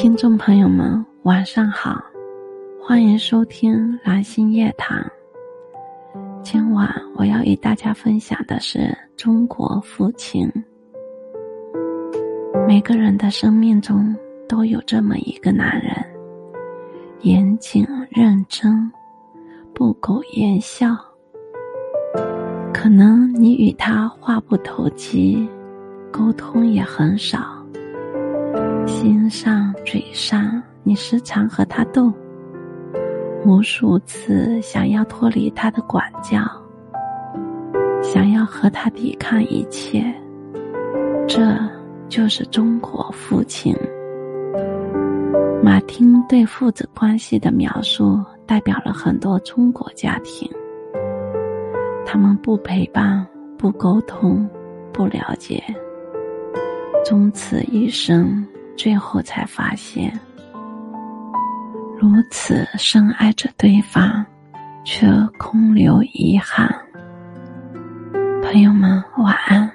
听众朋友们，晚上好，欢迎收听蓝心夜谈。今晚我要与大家分享的是中国父亲。每个人的生命中都有这么一个男人，严谨认真，不苟言笑。可能你与他话不投机，沟通也很少。心上嘴上，你时常和他斗，无数次想要脱离他的管教，想要和他抵抗一切，这就是中国父亲。马丁对父子关系的描述，代表了很多中国家庭。他们不陪伴，不沟通，不了解，终此一生。最后才发现，如此深爱着对方，却空留遗憾。朋友们，晚安。